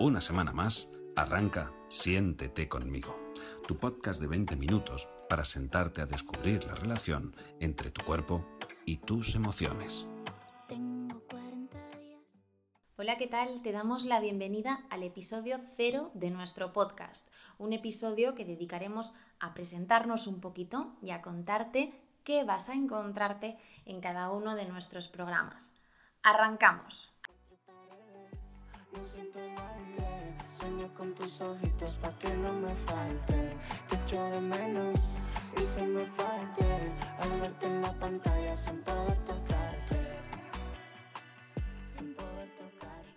Una semana más, arranca Siéntete conmigo, tu podcast de 20 minutos para sentarte a descubrir la relación entre tu cuerpo y tus emociones. Hola, ¿qué tal? Te damos la bienvenida al episodio cero de nuestro podcast, un episodio que dedicaremos a presentarnos un poquito y a contarte qué vas a encontrarte en cada uno de nuestros programas. Arrancamos.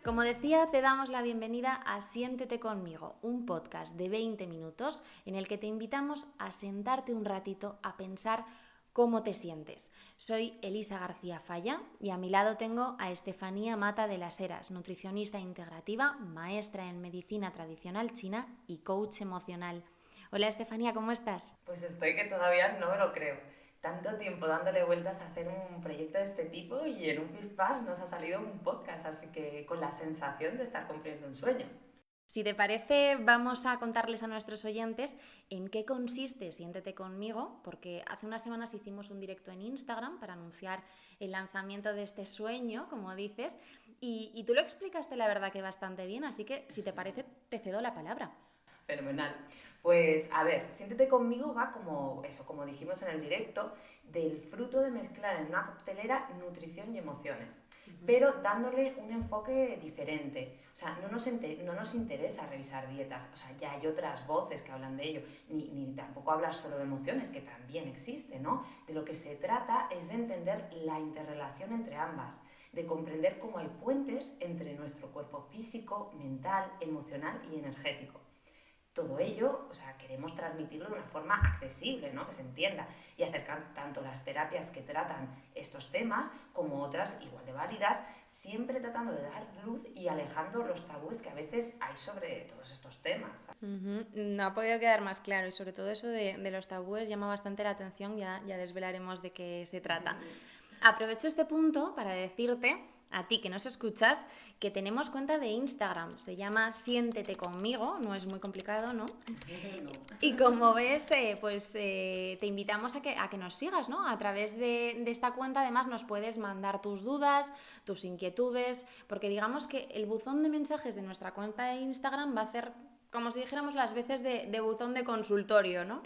Como decía, te damos la bienvenida a Siéntete conmigo, un podcast de 20 minutos en el que te invitamos a sentarte un ratito a pensar cómo te sientes. Soy Elisa García Falla y a mi lado tengo a Estefanía Mata de las Heras, nutricionista integrativa, maestra en medicina tradicional china y coach emocional. Hola Estefanía, ¿cómo estás? Pues estoy que todavía no me lo creo. Tanto tiempo dándole vueltas a hacer un proyecto de este tipo y en un pispás nos ha salido un podcast, así que con la sensación de estar cumpliendo un sueño. Si te parece, vamos a contarles a nuestros oyentes en qué consiste Siéntete conmigo, porque hace unas semanas hicimos un directo en Instagram para anunciar el lanzamiento de este sueño, como dices, y, y tú lo explicaste la verdad que bastante bien, así que si te parece, te cedo la palabra. Fenomenal. Pues a ver, siéntete conmigo va como eso, como dijimos en el directo, del fruto de mezclar en una coctelera nutrición y emociones, pero dándole un enfoque diferente. O sea, no nos, no nos interesa revisar dietas, o sea, ya hay otras voces que hablan de ello, ni, ni tampoco hablar solo de emociones, que también existe, ¿no? De lo que se trata es de entender la interrelación entre ambas de comprender cómo hay puentes entre nuestro cuerpo físico, mental, emocional y energético todo ello, o sea, queremos transmitirlo de una forma accesible, ¿no? que se entienda, y acercar tanto las terapias que tratan estos temas como otras igual de válidas, siempre tratando de dar luz y alejando los tabúes que a veces hay sobre todos estos temas. No ha podido quedar más claro, y sobre todo eso de, los tabúes llama bastante la atención, ya, ya desvelaremos de qué se trata. Aprovecho este punto para decirte a ti que nos escuchas, que tenemos cuenta de Instagram. Se llama Siéntete conmigo, no es muy complicado, ¿no? Y como ves, eh, pues eh, te invitamos a que, a que nos sigas, ¿no? A través de, de, esta cuenta, además, nos puedes mandar tus dudas, tus inquietudes, porque digamos que el buzón de mensajes de nuestra cuenta de Instagram va a hacer como si dijéramos las veces de, de buzón de consultorio, ¿no?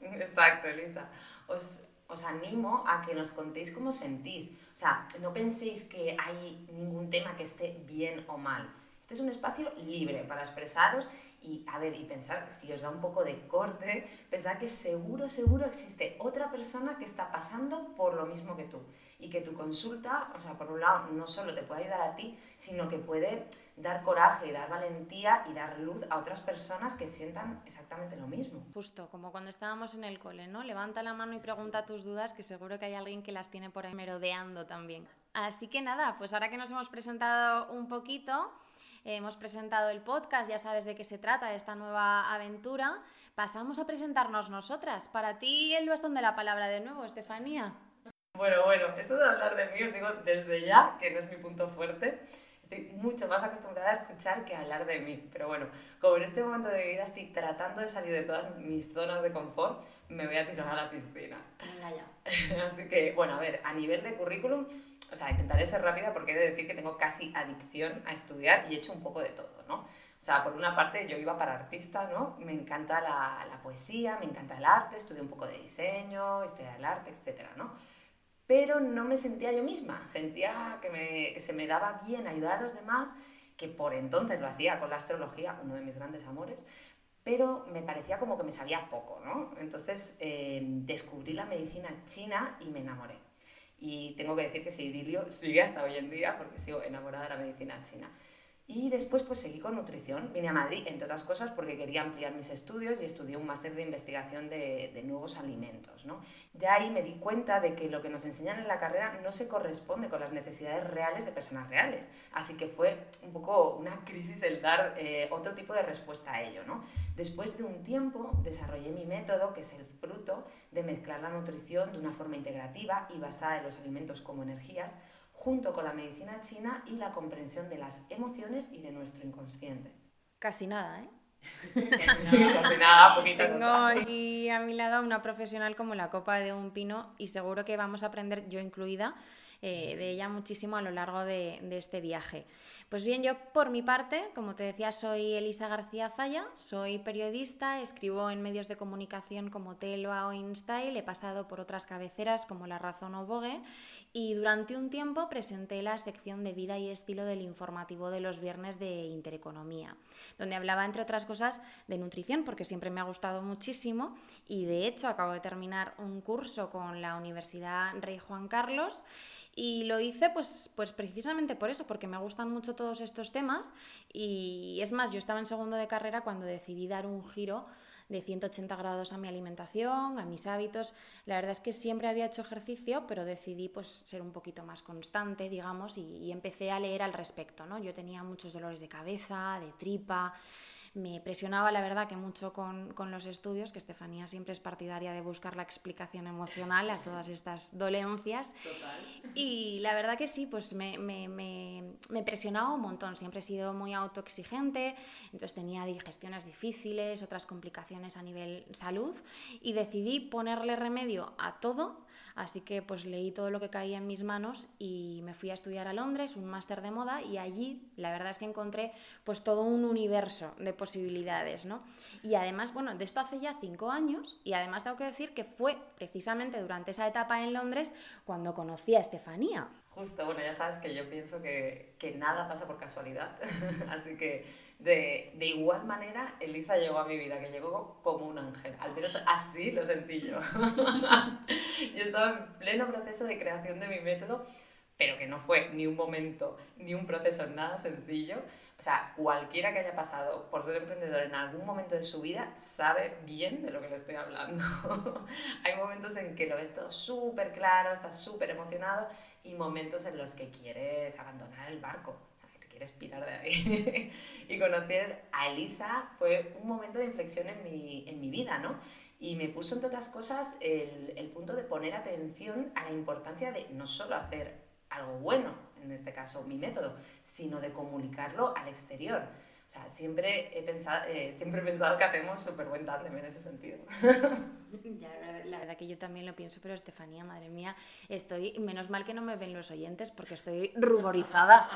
Exacto, Elisa. Os os animo a que nos contéis cómo sentís. O sea, no penséis que hay ningún tema que esté bien o mal. Este es un espacio libre para expresaros y, a ver, y pensar, si os da un poco de corte, pensar que seguro, seguro existe otra persona que está pasando por lo mismo que tú y que tu consulta, o sea, por un lado, no solo te puede ayudar a ti, sino que puede dar coraje y dar valentía y dar luz a otras personas que sientan exactamente lo mismo. Justo, como cuando estábamos en el cole, ¿no? Levanta la mano y pregunta tus dudas, que seguro que hay alguien que las tiene por ahí merodeando también. Así que nada, pues ahora que nos hemos presentado un poquito, hemos presentado el podcast, ya sabes de qué se trata esta nueva aventura, pasamos a presentarnos nosotras. Para ti el bastón de la palabra de nuevo, Estefanía. Bueno, bueno, eso de hablar de mí, os digo desde ya que no es mi punto fuerte. Estoy mucho más acostumbrada a escuchar que a hablar de mí. Pero bueno, como en este momento de mi vida estoy tratando de salir de todas mis zonas de confort, me voy a tirar a la piscina. Venga ya. Así que, bueno, a ver, a nivel de currículum, o sea, intentaré ser rápida porque he de decir que tengo casi adicción a estudiar y he hecho un poco de todo, ¿no? O sea, por una parte yo iba para artista, ¿no? Me encanta la, la poesía, me encanta el arte, estudié un poco de diseño, historia del arte, etcétera, ¿no? Pero no me sentía yo misma, sentía que, me, se me daba bien ayudar a los demás, que por entonces lo hacía con la astrología, uno de mis grandes amores, pero me parecía como que me sabía poco, ¿no? Entonces eh, descubrí la medicina china y me enamoré. Y tengo que decir que ese idilio sigue hasta hoy en día porque sigo enamorada de la medicina china. Y después pues seguí con nutrición. Vine a Madrid, entre otras cosas, porque quería ampliar mis estudios y estudié un máster de investigación de, de, nuevos alimentos. ¿no? Ya ahí me di cuenta de que lo que nos enseñan en la carrera no se corresponde con las necesidades reales de personas reales. Así que fue un poco una crisis el dar eh, otro tipo de respuesta a ello. ¿no? Después de un tiempo desarrollé mi método, que es el fruto de mezclar la nutrición de una forma integrativa y basada en los alimentos como energías junto con la medicina china y la comprensión de las emociones y de nuestro inconsciente. Casi nada, ¿eh? Casi nada, poquita Tengo cosa. aquí a mi lado una profesional como la copa de un pino y seguro que vamos a aprender, yo incluida, eh, de ella muchísimo a lo largo de, este viaje. Pues bien, yo por mi parte, como te decía, soy Elisa García Falla, soy periodista, escribo en medios de comunicación como Teloa o InStyle, he pasado por otras cabeceras como La Razón o Vogue y durante un tiempo presenté la sección de vida y estilo del informativo de los viernes de Intereconomía, donde hablaba, entre otras cosas, de nutrición, porque siempre me ha gustado muchísimo y de hecho acabo de terminar un curso con la Universidad Rey Juan Carlos. Y lo hice pues, pues precisamente por eso, porque me gustan mucho todos estos temas. Y es más, yo estaba en segundo de carrera cuando decidí dar un giro de 180 grados a mi alimentación, a mis hábitos. La verdad es que siempre había hecho ejercicio, pero decidí pues ser un poquito más constante, digamos, y, empecé a leer al respecto, ¿no? Yo tenía muchos dolores de cabeza, de tripa, me presionaba la verdad que mucho con, con, los estudios, que Estefanía siempre es partidaria de buscar la explicación emocional a todas estas dolencias. Total. Y la verdad que sí, pues me, me, me, me, presionaba un montón, siempre he sido muy autoexigente, entonces tenía digestiones difíciles, otras complicaciones a nivel salud y decidí ponerle remedio a todo Así que pues leí todo lo que caía en mis manos y me fui a estudiar a Londres, un máster de moda, y allí la verdad es que encontré pues todo un universo de posibilidades, ¿no? Y además, bueno, de esto hace ya cinco años, y además tengo que decir que fue precisamente durante esa etapa en Londres cuando conocí a Estefanía. Justo, bueno, ya sabes que yo pienso que, que nada pasa por casualidad, así que de, de, igual manera, Elisa llegó a mi vida, que llegó como un ángel. Al menos así lo sentí yo. estaba en pleno proceso de creación de mi método, pero que no fue ni un momento, ni un proceso nada sencillo. O sea, cualquiera que haya pasado por ser emprendedor en algún momento de su vida sabe bien de lo que le estoy hablando. Hay momentos en que lo ves todo súper claro, estás súper emocionado y momentos en los que quieres abandonar el barco, te quieres pirar de ahí. y conocer a Elisa fue un momento de inflexión en mi, en mi vida, ¿no? Y me puso, entre otras cosas, el, el punto de poner atención a la importancia de no solo hacer algo bueno, en este caso mi método, sino de comunicarlo al exterior. O sea, siempre he pensado, eh, siempre he pensado que hacemos súper buen tándem en ese sentido. La verdad que yo también lo pienso, pero Estefanía, madre mía, estoy, menos mal que no me ven los oyentes porque estoy ruborizada.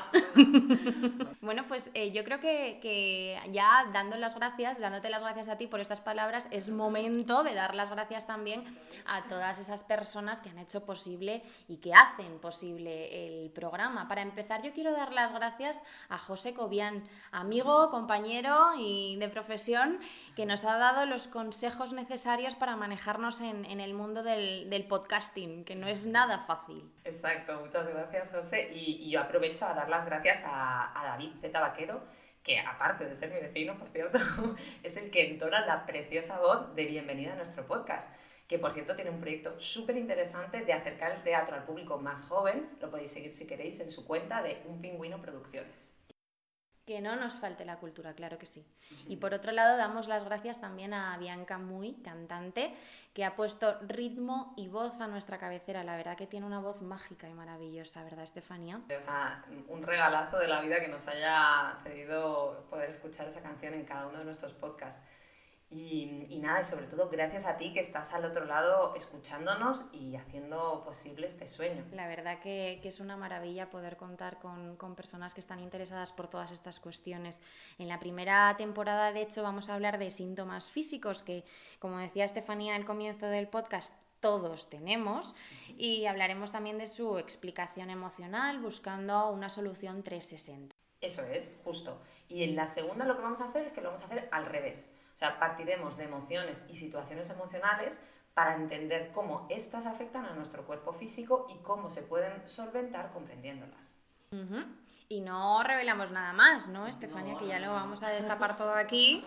bueno, pues eh, yo creo que, que, ya dando las gracias, dándote las gracias a ti por estas palabras, es momento de dar las gracias también a todas esas personas que han hecho posible y que hacen posible el programa. Para empezar, yo quiero dar las gracias a José Cobian, amigo, compañero y de profesión, que nos ha dado los consejos necesarios para manejarnos en, en el mundo del, del, podcasting, que no es nada fácil. Exacto, muchas gracias José. Y, y yo aprovecho a dar las gracias a, a David Z. Vaquero, que aparte de ser mi vecino, por cierto, es el que entona la preciosa voz de bienvenida a nuestro podcast que por cierto tiene un proyecto súper interesante de acercar el teatro al público más joven, lo podéis seguir si queréis en su cuenta de Un Pingüino Producciones. Que no nos falte la cultura, claro que sí. Y por otro lado, damos las gracias también a Bianca Muy, cantante, que ha puesto ritmo y voz a nuestra cabecera. La verdad que tiene una voz mágica y maravillosa, ¿verdad, Estefanía? O sea, un regalazo de la vida que nos haya cedido poder escuchar esa canción en cada uno de nuestros podcasts. Y, y, nada, y sobre todo gracias a ti que estás al otro lado escuchándonos y haciendo posible este sueño. La verdad que, que es una maravilla poder contar con, con, personas que están interesadas por todas estas cuestiones. En la primera temporada, de hecho, vamos a hablar de síntomas físicos que, como decía Estefanía al comienzo del podcast, todos tenemos y hablaremos también de su explicación emocional buscando una solución 360. Eso es, justo. Y en la segunda lo que vamos a hacer es que lo vamos a hacer al revés. Sea, partiremos de emociones y situaciones emocionales para entender cómo éstas afectan a nuestro cuerpo físico y cómo se pueden solventar comprendiéndolas. Uh -huh. Y no revelamos nada más, ¿no, Estefania? No, que ya lo vamos a destapar todo aquí.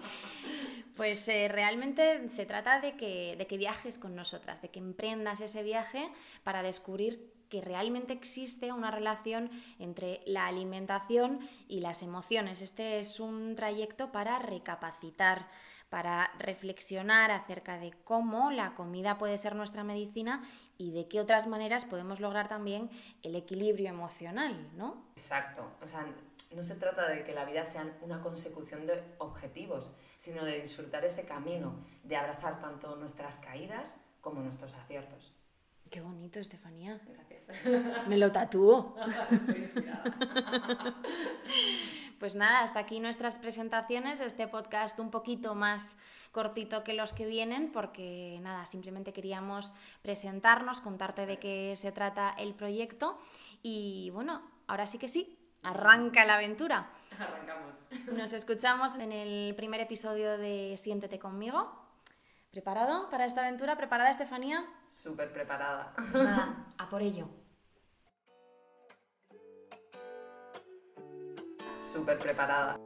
Pues eh, realmente se trata de que, de que viajes con nosotras, de que emprendas ese viaje para descubrir que realmente existe una relación entre la alimentación y las emociones. Este es un trayecto para recapacitar, para reflexionar acerca de cómo la comida puede ser nuestra medicina y de qué otras maneras podemos lograr también el equilibrio emocional, ¿no? Exacto. O sea, no se trata de que la vida sea una consecución de objetivos, sino de disfrutar ese camino, de abrazar tanto nuestras caídas como nuestros aciertos. Qué bonito, Estefanía. Gracias. Me lo tatúo. Estoy inspirada. Pues nada, hasta aquí nuestras presentaciones, este podcast un poquito más cortito que los que vienen, porque nada, simplemente queríamos presentarnos, contarte de qué se trata el proyecto y bueno, ahora sí que sí, arranca la aventura. Arrancamos. Nos escuchamos en el primer episodio de Siéntete conmigo. ¿Preparado para esta aventura? ¿Preparada, Estefanía? Súper preparada. Pues nada, a por ello. Súper preparada.